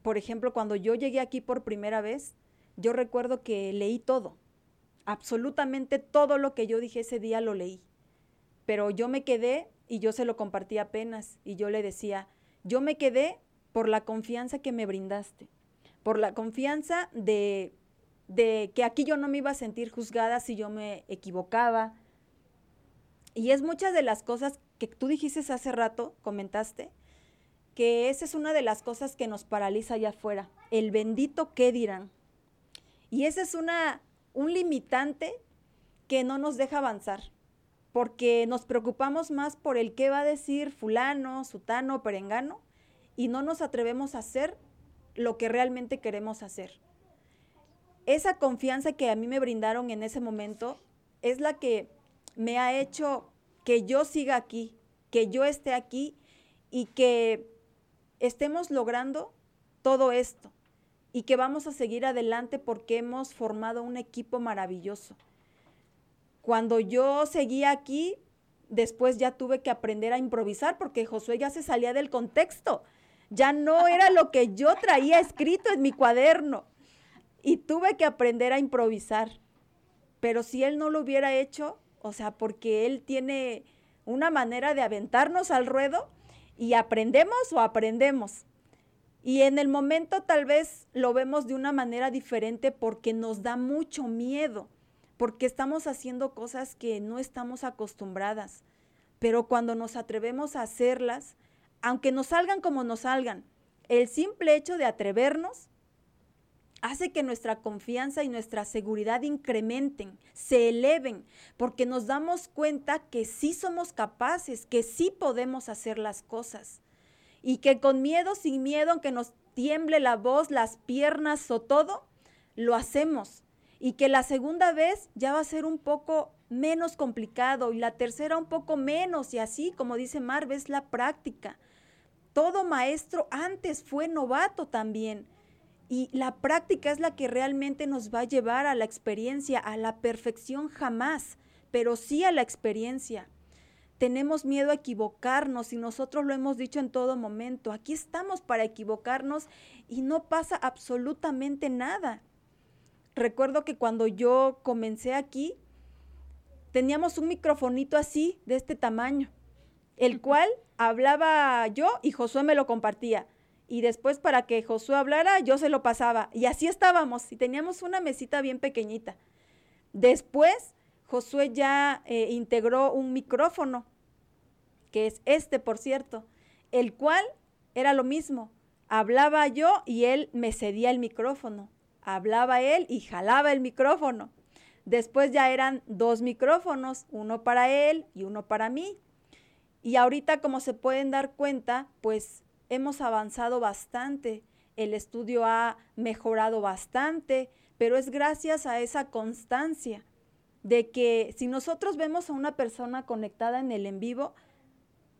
por ejemplo, cuando yo llegué aquí por primera vez, yo recuerdo que leí todo. Absolutamente todo lo que yo dije ese día lo leí. Pero yo me quedé y yo se lo compartí apenas y yo le decía, yo me quedé por la confianza que me brindaste, por la confianza de, de que aquí yo no me iba a sentir juzgada si yo me equivocaba. Y es muchas de las cosas que tú dijiste hace rato, comentaste, esa es una de las cosas que nos paraliza allá afuera, el bendito qué dirán. Y ese es una, un limitante que no nos deja avanzar, porque nos preocupamos más por el qué va a decir fulano, sutano, perengano, y no nos atrevemos a hacer lo que realmente queremos hacer. Esa confianza que a mí me brindaron en ese momento es la que me ha hecho que yo siga aquí, que yo esté aquí y que estemos logrando todo esto y que vamos a seguir adelante porque hemos formado un equipo maravilloso. Cuando yo seguía aquí, después ya tuve que aprender a improvisar porque Josué ya se salía del contexto. Ya no era lo que yo traía escrito en mi cuaderno. Y tuve que aprender a improvisar. Pero si él no lo hubiera hecho, o sea, porque él tiene una manera de aventarnos al ruedo, y aprendemos o aprendemos. Y en el momento tal vez lo vemos de una manera diferente porque nos da mucho miedo, porque estamos haciendo cosas que no estamos acostumbradas. Pero cuando nos atrevemos a hacerlas, aunque nos salgan como nos salgan, el simple hecho de atrevernos hace que nuestra confianza y nuestra seguridad incrementen, se eleven, porque nos damos cuenta que sí somos capaces, que sí podemos hacer las cosas. Y que con miedo, sin miedo, aunque nos tiemble la voz, las piernas o todo, lo hacemos. Y que la segunda vez ya va a ser un poco menos complicado y la tercera un poco menos. Y así, como dice Marv, es la práctica. Todo maestro antes fue novato también y la práctica es la que realmente nos va a llevar a la experiencia, a la perfección jamás, pero sí a la experiencia. Tenemos miedo a equivocarnos y nosotros lo hemos dicho en todo momento. Aquí estamos para equivocarnos y no pasa absolutamente nada. Recuerdo que cuando yo comencé aquí, teníamos un microfonito así, de este tamaño, el cual hablaba yo y Josué me lo compartía y después para que Josué hablara, yo se lo pasaba. Y así estábamos, y teníamos una mesita bien pequeñita. Después, Josué ya eh, integró un micrófono, que es este, por cierto, el cual era lo mismo. Hablaba yo y él me cedía el micrófono. Hablaba él y jalaba el micrófono. Después ya eran dos micrófonos, uno para él y uno para mí. Y ahorita, como se pueden dar cuenta, pues hemos avanzado bastante, el estudio ha mejorado bastante, pero es gracias a esa constancia de que si nosotros vemos a una persona conectada en el en vivo,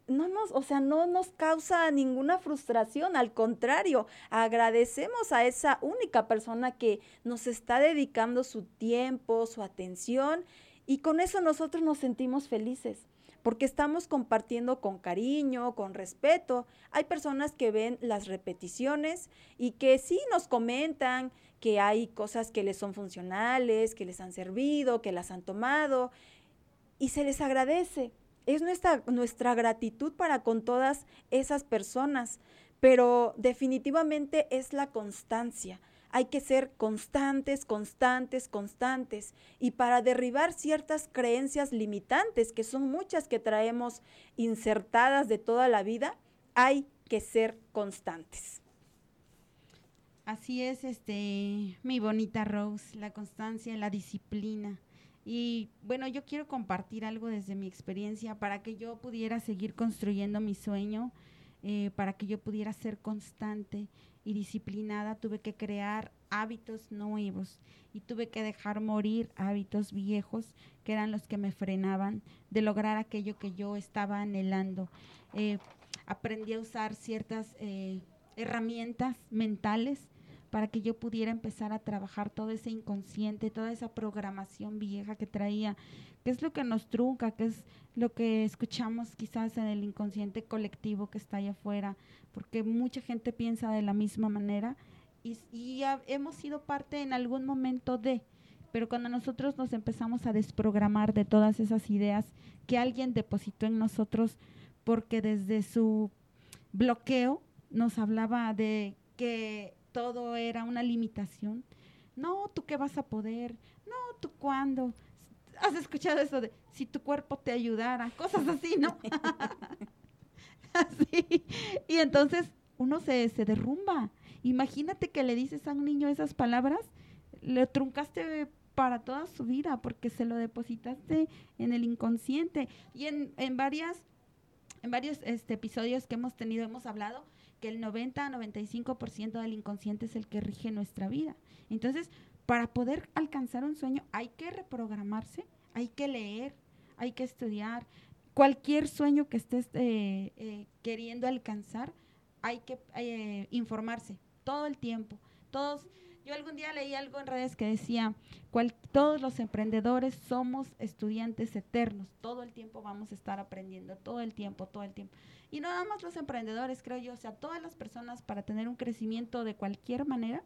no nos, o sea, no nos causa ninguna frustración, al contrario, agradecemos a esa única persona que nos está dedicando su tiempo, su atención, y con eso nosotros nos sentimos felices porque estamos compartiendo con cariño, con respeto. Hay personas que ven las repeticiones y que sí nos comentan que hay cosas que les son funcionales, que les han servido, que las han tomado y se les agradece. Es nuestra, nuestra gratitud para con todas esas personas, pero definitivamente es la constancia hay que ser constantes, constantes, constantes. Y para derribar ciertas creencias limitantes, que son muchas que traemos insertadas de toda la vida, hay que ser constantes. Así es, este, mi bonita Rose, la constancia, la disciplina. Y bueno, yo quiero compartir algo desde mi experiencia para que yo pudiera seguir construyendo mi sueño, eh, para que yo pudiera ser constante y disciplinada, tuve que crear hábitos nuevos y tuve que dejar morir hábitos viejos que eran los que me frenaban de lograr aquello que yo estaba anhelando. Eh, aprendí a usar ciertas eh, herramientas mentales para que yo pudiera empezar a trabajar todo ese inconsciente, toda esa programación vieja que traía, que es lo que nos trunca, que es lo que escuchamos quizás en el inconsciente colectivo que está allá afuera, porque mucha gente piensa de la misma manera y, y hemos sido parte en algún momento de, pero cuando nosotros nos empezamos a desprogramar de todas esas ideas que alguien depositó en nosotros, porque desde su bloqueo nos hablaba de que todo era una limitación. No, tú qué vas a poder, no, tú cuándo. ¿Has escuchado eso de si tu cuerpo te ayudara? Cosas así, ¿no? [LAUGHS] así. Y entonces uno se, se derrumba. Imagínate que le dices a un niño esas palabras, le truncaste para toda su vida porque se lo depositaste en el inconsciente. Y en, en varias en varios este, episodios que hemos tenido hemos hablado que el 90-95% del inconsciente es el que rige nuestra vida. Entonces, para poder alcanzar un sueño hay que reprogramarse, hay que leer, hay que estudiar. Cualquier sueño que estés eh, eh, queriendo alcanzar, hay que eh, informarse todo el tiempo. Todos yo algún día leí algo en redes que decía, cual, todos los emprendedores somos estudiantes eternos, todo el tiempo vamos a estar aprendiendo, todo el tiempo, todo el tiempo. Y no nada más los emprendedores, creo yo, o sea, todas las personas para tener un crecimiento de cualquier manera,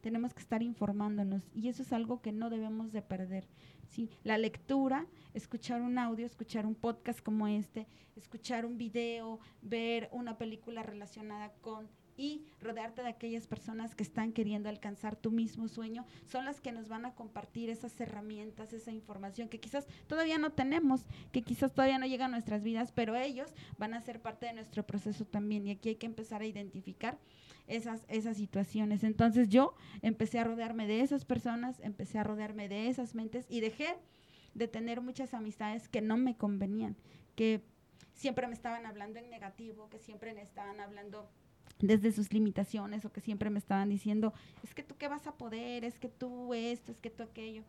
tenemos que estar informándonos y eso es algo que no debemos de perder. ¿sí? La lectura, escuchar un audio, escuchar un podcast como este, escuchar un video, ver una película relacionada con y rodearte de aquellas personas que están queriendo alcanzar tu mismo sueño, son las que nos van a compartir esas herramientas, esa información que quizás todavía no tenemos, que quizás todavía no llega a nuestras vidas, pero ellos van a ser parte de nuestro proceso también y aquí hay que empezar a identificar esas, esas situaciones. Entonces yo empecé a rodearme de esas personas, empecé a rodearme de esas mentes y dejé de tener muchas amistades que no me convenían, que siempre me estaban hablando en negativo, que siempre me estaban hablando desde sus limitaciones o que siempre me estaban diciendo, es que tú qué vas a poder, es que tú esto, es que tú aquello.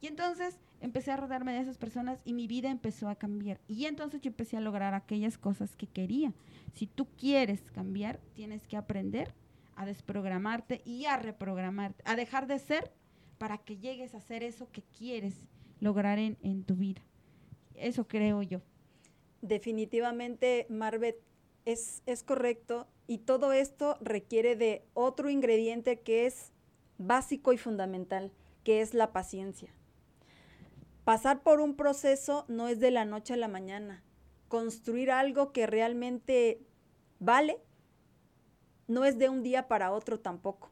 Y entonces empecé a rodearme de esas personas y mi vida empezó a cambiar. Y entonces yo empecé a lograr aquellas cosas que quería. Si tú quieres cambiar, tienes que aprender a desprogramarte y a reprogramarte, a dejar de ser para que llegues a hacer eso que quieres lograr en, en tu vida. Eso creo yo. Definitivamente, Marvet, es, es correcto y todo esto requiere de otro ingrediente que es básico y fundamental, que es la paciencia. Pasar por un proceso no es de la noche a la mañana. Construir algo que realmente vale no es de un día para otro tampoco.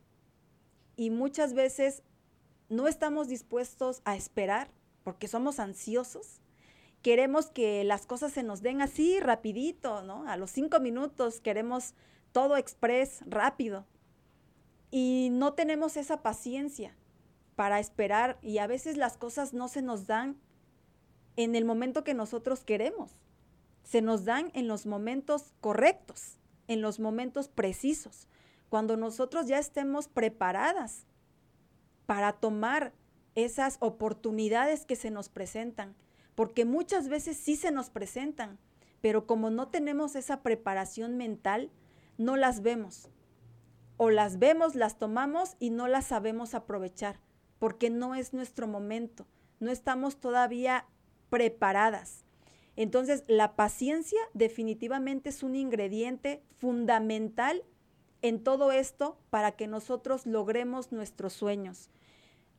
Y muchas veces no estamos dispuestos a esperar porque somos ansiosos queremos que las cosas se nos den así rapidito, ¿no? A los cinco minutos queremos todo express, rápido. Y no tenemos esa paciencia para esperar y a veces las cosas no se nos dan en el momento que nosotros queremos. Se nos dan en los momentos correctos, en los momentos precisos, cuando nosotros ya estemos preparadas para tomar esas oportunidades que se nos presentan porque muchas veces sí se nos presentan, pero como no tenemos esa preparación mental, no las vemos. O las vemos, las tomamos y no las sabemos aprovechar, porque no es nuestro momento, no estamos todavía preparadas. Entonces, la paciencia definitivamente es un ingrediente fundamental en todo esto para que nosotros logremos nuestros sueños.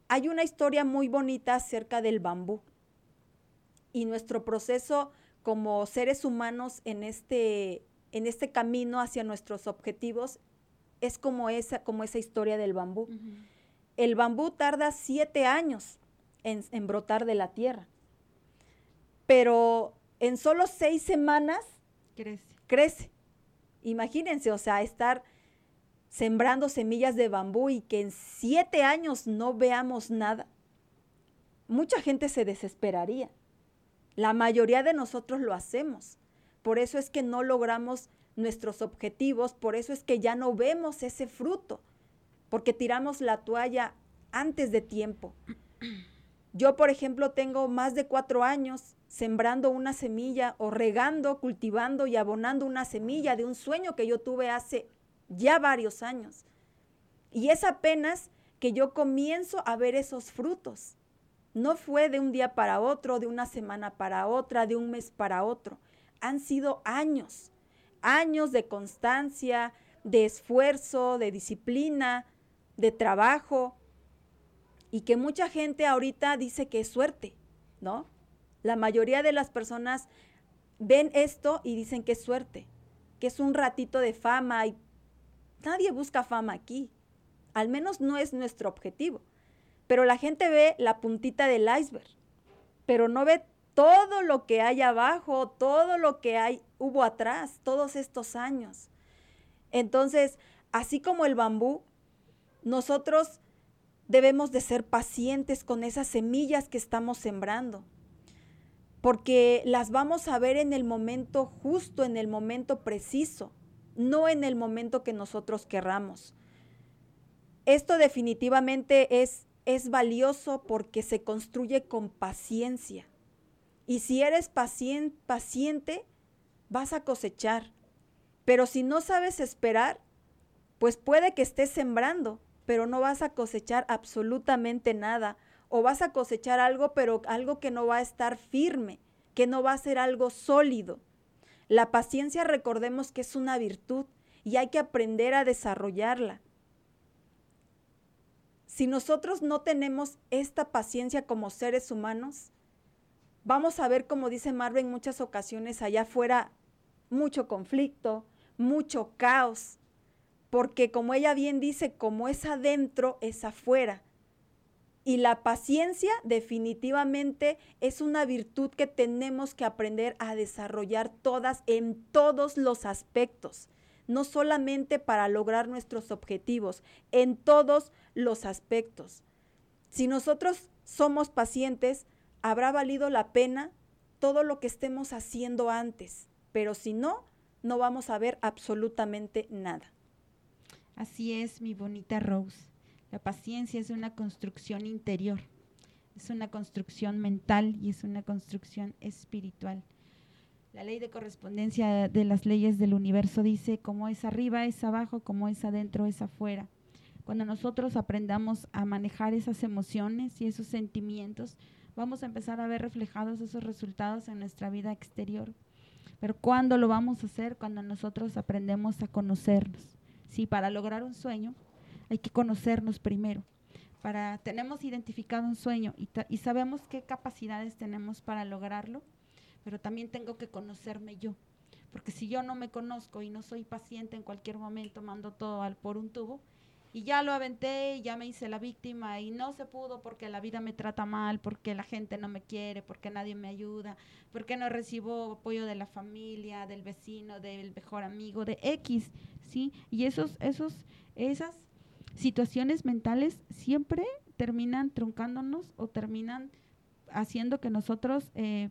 Hay una historia muy bonita acerca del bambú y nuestro proceso como seres humanos en este, en este camino hacia nuestros objetivos es como esa, como esa historia del bambú. El bambú tarda siete años en, en, brotar de la tierra, pero en solo seis semanas crece. crece. Imagínense, o sea, estar sembrando semillas de bambú y que en siete años no veamos nada. Mucha gente se desesperaría. La mayoría de nosotros lo hacemos. Por eso es que no logramos nuestros objetivos, por eso es que ya no vemos ese fruto, porque tiramos la toalla antes de tiempo. Yo, por ejemplo, tengo más de cuatro años sembrando una semilla o regando, cultivando y abonando una semilla de un sueño que yo tuve hace ya varios años. Y es apenas que yo comienzo a ver esos frutos. No fue de un día para otro, de una semana para otra, de un mes para otro. Han sido años, años de constancia, de esfuerzo, de disciplina, de trabajo, y que mucha gente ahorita dice que es suerte, ¿no? La mayoría de las personas ven esto y dicen que es suerte, que es un ratito de fama y nadie busca fama aquí. Al menos no es nuestro objetivo. Pero la gente ve la puntita del iceberg, pero no ve todo lo que hay abajo, todo lo que hay hubo atrás, todos estos años. Entonces, así como el bambú, nosotros debemos de ser pacientes con esas semillas que estamos sembrando, porque las vamos a ver en el momento justo, en el momento preciso, no en el momento que nosotros querramos. Esto definitivamente es es valioso porque se construye con paciencia. Y si eres paciente, vas a cosechar. Pero si no sabes esperar, pues puede que estés sembrando, pero no vas a cosechar absolutamente nada. O vas a cosechar algo, pero algo que no va a estar firme, que no va a ser algo sólido. La paciencia recordemos que es una virtud y hay que aprender a desarrollarla. Si nosotros no tenemos esta paciencia como seres humanos, vamos a ver, como dice Marvel en muchas ocasiones, allá afuera mucho conflicto, mucho caos, porque como ella bien dice, como es adentro, es afuera. Y la paciencia definitivamente es una virtud que tenemos que aprender a desarrollar todas en todos los aspectos no solamente para lograr nuestros objetivos, en todos los aspectos. Si nosotros somos pacientes, habrá valido la pena todo lo que estemos haciendo antes, pero si no, no vamos a ver absolutamente nada. Así es, mi bonita Rose. La paciencia es una construcción interior, es una construcción mental y es una construcción espiritual. La ley de correspondencia de las leyes del universo dice, como es arriba es abajo, como es adentro es afuera. Cuando nosotros aprendamos a manejar esas emociones y esos sentimientos, vamos a empezar a ver reflejados esos resultados en nuestra vida exterior. Pero ¿cuándo lo vamos a hacer? Cuando nosotros aprendemos a conocernos. Sí, para lograr un sueño hay que conocernos primero. Para tenemos identificado un sueño y, y sabemos qué capacidades tenemos para lograrlo, pero también tengo que conocerme yo. Porque si yo no me conozco y no soy paciente, en cualquier momento mando todo al por un tubo y ya lo aventé y ya me hice la víctima y no se pudo porque la vida me trata mal, porque la gente no me quiere, porque nadie me ayuda, porque no recibo apoyo de la familia, del vecino, del mejor amigo, de X, ¿sí? Y esos, esos, esas situaciones mentales siempre terminan truncándonos o terminan haciendo que nosotros eh,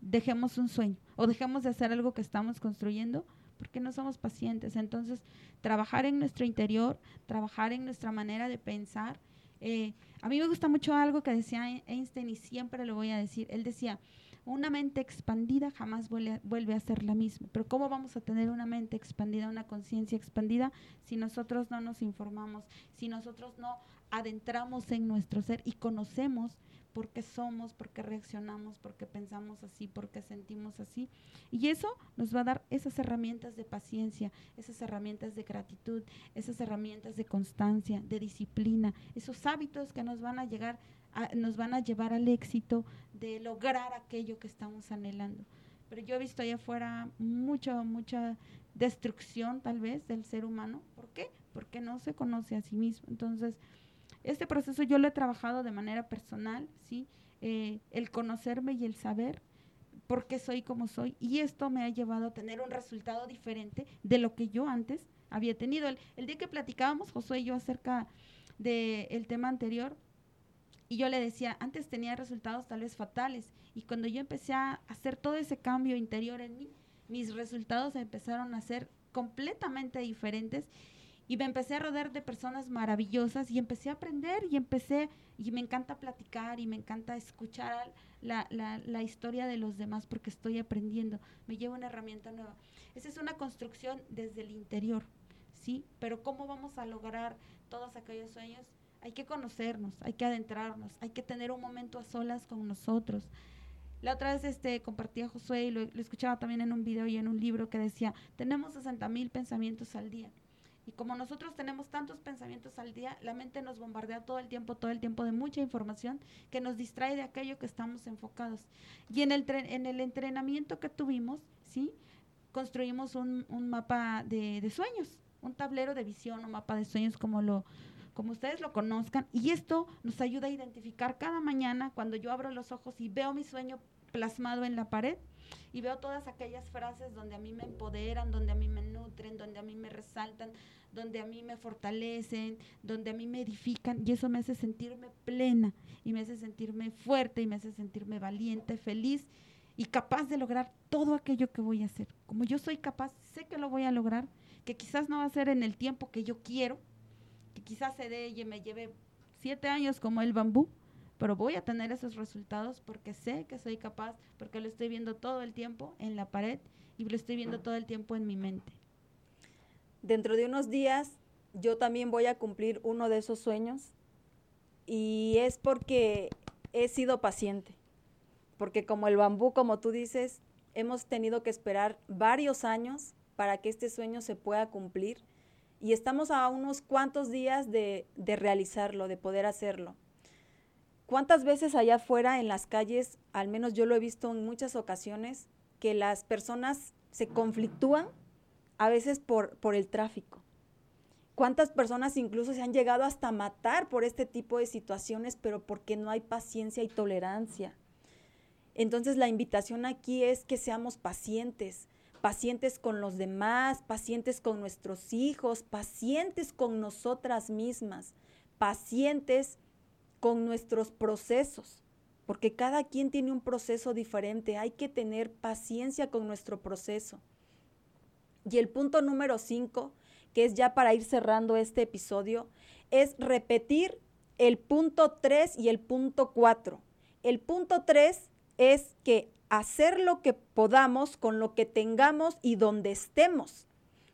dejemos un sueño o dejemos de hacer algo que estamos construyendo porque no somos pacientes. Entonces, trabajar en nuestro interior, trabajar en nuestra manera de pensar. Eh, a mí me gusta mucho algo que decía Einstein y siempre lo voy a decir. Él decía, una mente expandida jamás vuelve a ser la misma. Pero ¿cómo vamos a tener una mente expandida, una conciencia expandida si nosotros no nos informamos, si nosotros no adentramos en nuestro ser y conocemos por qué somos, por qué reaccionamos, por qué pensamos así, por qué sentimos así. Y eso nos va a dar esas herramientas de paciencia, esas herramientas de gratitud, esas herramientas de constancia, de disciplina, esos hábitos que nos van a llegar nos van a llevar al éxito de lograr aquello que estamos anhelando. Pero yo he visto allá afuera mucha, mucha destrucción tal vez del ser humano. ¿Por qué? Porque no se conoce a sí mismo. Entonces, este proceso yo lo he trabajado de manera personal, ¿sí? Eh, el conocerme y el saber por qué soy como soy. Y esto me ha llevado a tener un resultado diferente de lo que yo antes había tenido. El, día que platicábamos, Josué y yo, acerca del tema anterior, y yo le decía, antes tenía resultados tal vez fatales. Y cuando yo empecé a hacer todo ese cambio interior en mí, mis resultados empezaron a ser completamente diferentes y me empecé a rodear de personas maravillosas y empecé a aprender y empecé, y me encanta platicar y me encanta escuchar la, la, historia de los demás porque estoy aprendiendo, me llevo una herramienta nueva. Esa es una construcción desde el interior, ¿sí? Pero ¿cómo vamos a lograr todos aquellos sueños? Hay que conocernos, hay que adentrarnos, hay que tener un momento a solas con nosotros. La otra vez este, compartía Josué y lo, lo escuchaba también en un video y en un libro que decía, tenemos 60 mil pensamientos al día. Y como nosotros tenemos tantos pensamientos al día, la mente nos bombardea todo el tiempo, todo el tiempo de mucha información que nos distrae de aquello que estamos enfocados. Y en el, en el entrenamiento que tuvimos, ¿sí? construimos un, mapa de, de, sueños, un tablero de visión, un mapa de sueños como lo como ustedes lo conozcan. Y esto nos ayuda a identificar cada mañana cuando yo abro los ojos y veo mi sueño plasmado en la pared y veo todas aquellas frases donde a mí me empoderan, donde a mí me nutren, donde a mí me resaltan, donde a mí me fortalecen, donde a mí me edifican y eso me hace sentirme plena y me hace sentirme fuerte y me hace sentirme valiente, feliz y capaz de lograr todo aquello que voy a hacer. Como yo soy capaz, sé que lo voy a lograr, que quizás no va a ser en el tiempo que yo quiero, que quizás se dé y me lleve siete años como el bambú, pero voy a tener esos resultados porque sé que soy capaz, porque lo estoy viendo todo el tiempo en la pared y lo estoy viendo todo el tiempo en mi mente. Dentro de unos días yo también voy a cumplir uno de esos sueños y es porque he sido paciente, porque como el bambú, como tú dices, hemos tenido que esperar varios años para que este sueño se pueda cumplir y estamos a unos cuantos días de, de realizarlo, de poder hacerlo. ¿Cuántas veces allá afuera en las calles, al menos yo lo he visto en muchas ocasiones, que las personas se conflictúan a veces por, por el tráfico? ¿Cuántas personas incluso se han llegado hasta matar por este tipo de situaciones, pero porque no hay paciencia y tolerancia? Entonces la invitación aquí es que seamos pacientes, pacientes con los demás, pacientes con nuestros hijos, pacientes con nosotras mismas, pacientes con nuestros procesos, porque cada quien tiene un proceso diferente, hay que tener paciencia con nuestro proceso. Y el punto número cinco, que es ya para ir cerrando este episodio, es repetir el punto 3 y el punto 4. El punto 3 es que hacer lo que podamos con lo que tengamos y donde estemos.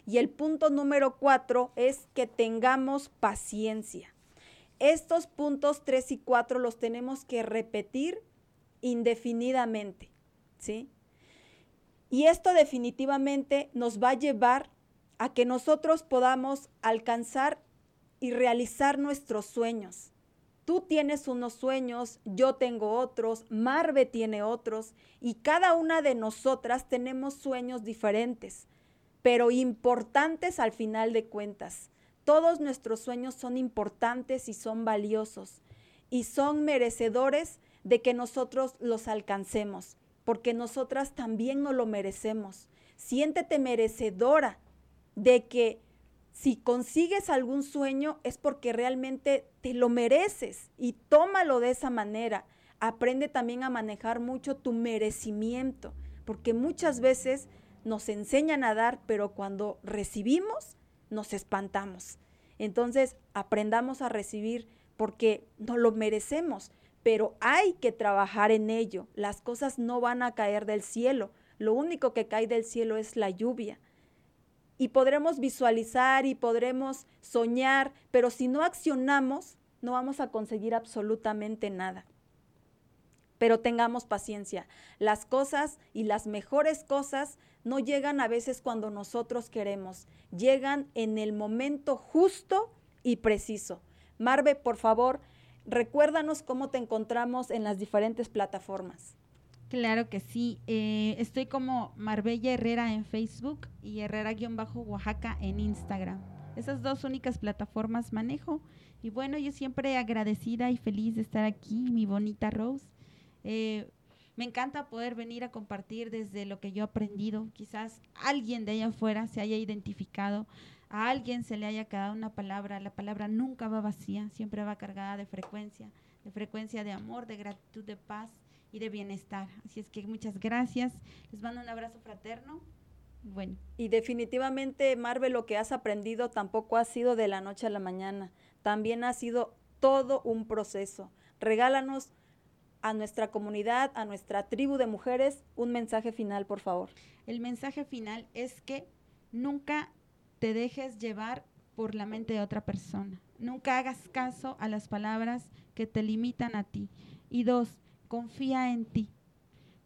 Y el punto número 4 es que tengamos paciencia. Estos puntos 3 y 4 los tenemos que repetir indefinidamente, ¿sí? Y esto definitivamente nos va a llevar a que nosotros podamos alcanzar y realizar nuestros sueños. Tú tienes unos sueños, yo tengo otros, Marve tiene otros y cada una de nosotras tenemos sueños diferentes, pero importantes al final de cuentas. Todos nuestros sueños son importantes y son valiosos y son merecedores de que nosotros los alcancemos, porque nosotras también nos lo merecemos. Siéntete merecedora de que si consigues algún sueño es porque realmente te lo mereces y tómalo de esa manera. Aprende también a manejar mucho tu merecimiento, porque muchas veces nos enseñan a dar, pero cuando recibimos nos espantamos. Entonces, aprendamos a recibir porque no lo merecemos, pero hay que trabajar en ello. Las cosas no van a caer del cielo. Lo único que cae del cielo es la lluvia. Y podremos visualizar y podremos soñar, pero si no accionamos, no vamos a conseguir absolutamente nada pero tengamos paciencia. Las cosas y las mejores cosas no llegan a veces cuando nosotros queremos, llegan en el momento justo y preciso. Marve, por favor, recuérdanos cómo te encontramos en las diferentes plataformas. Claro que sí. Eh, estoy como Marbella Herrera en Facebook y Herrera-Oaxaca en Instagram. Esas dos únicas plataformas manejo. Y bueno, yo siempre agradecida y feliz de estar aquí, mi bonita Rose. Eh, me encanta poder venir a compartir desde lo que yo he aprendido. Quizás alguien de allá afuera se haya identificado, a alguien se le haya quedado una palabra. La palabra nunca va vacía, siempre va cargada de frecuencia, de frecuencia de amor, de gratitud, de paz y de bienestar. Así es que muchas gracias. Les mando un abrazo fraterno. Bueno. Y definitivamente, Marvel, lo que has aprendido tampoco ha sido de la noche a la mañana. También ha sido todo un proceso. Regálanos a nuestra comunidad, a nuestra tribu de mujeres, un mensaje final, por favor. El mensaje final es que nunca te dejes llevar por la mente de otra persona. Nunca hagas caso a las palabras que te limitan a ti. Y dos, confía en ti.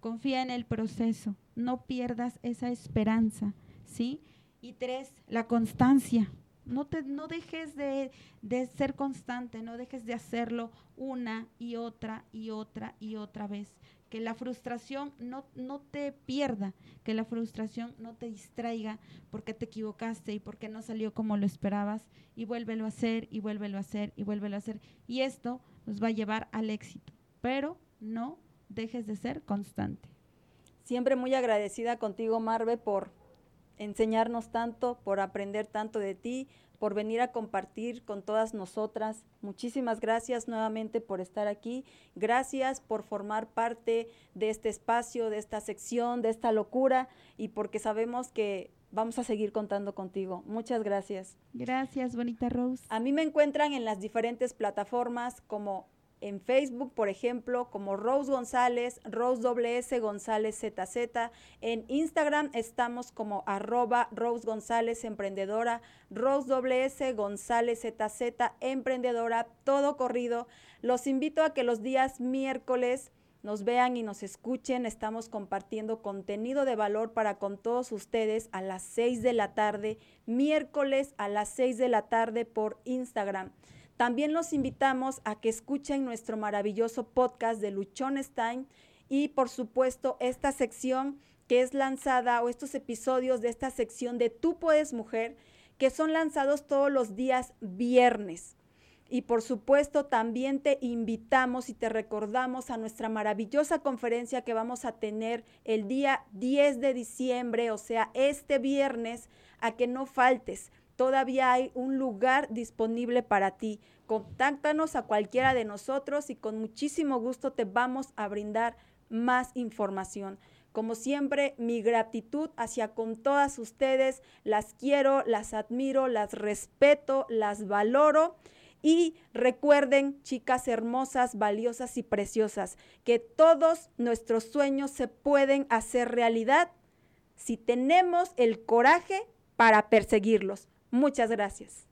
Confía en el proceso. No pierdas esa esperanza, ¿sí? Y tres, la constancia. No, te, no dejes de, de, ser constante, no dejes de hacerlo una y otra y otra y otra vez. Que la frustración no, no te pierda, que la frustración no te distraiga porque te equivocaste y porque no salió como lo esperabas y vuélvelo a hacer y vuélvelo a hacer y vuélvelo a hacer. Y esto nos va a llevar al éxito, pero no dejes de ser constante. Siempre muy agradecida contigo, Marve, por enseñarnos tanto, por aprender tanto de ti, por venir a compartir con todas nosotras. Muchísimas gracias nuevamente por estar aquí. Gracias por formar parte de este espacio, de esta sección, de esta locura y porque sabemos que vamos a seguir contando contigo. Muchas gracias. Gracias, bonita Rose. A mí me encuentran en las diferentes plataformas como en Facebook, por ejemplo, como Rose González, Rose WS González ZZ. En Instagram estamos como arroba Rose González Emprendedora, Rose WS González ZZ Emprendedora, todo corrido. Los invito a que los días miércoles nos vean y nos escuchen. Estamos compartiendo contenido de valor para con todos ustedes a las 6 de la tarde, miércoles a las 6 de la tarde por Instagram. También los invitamos a que escuchen nuestro maravilloso podcast de Luchonstein y por supuesto esta sección que es lanzada o estos episodios de esta sección de Tú puedes mujer que son lanzados todos los días viernes. Y por supuesto también te invitamos y te recordamos a nuestra maravillosa conferencia que vamos a tener el día 10 de diciembre, o sea, este viernes, a que no faltes todavía hay un lugar disponible para ti. Contáctanos a cualquiera de nosotros y con muchísimo gusto te vamos a brindar más información. Como siempre, mi gratitud hacia con todas ustedes. Las quiero, las admiro, las respeto, las valoro. Y recuerden, chicas hermosas, valiosas y preciosas, que todos nuestros sueños se pueden hacer realidad si tenemos el coraje para perseguirlos. Muchas gracias.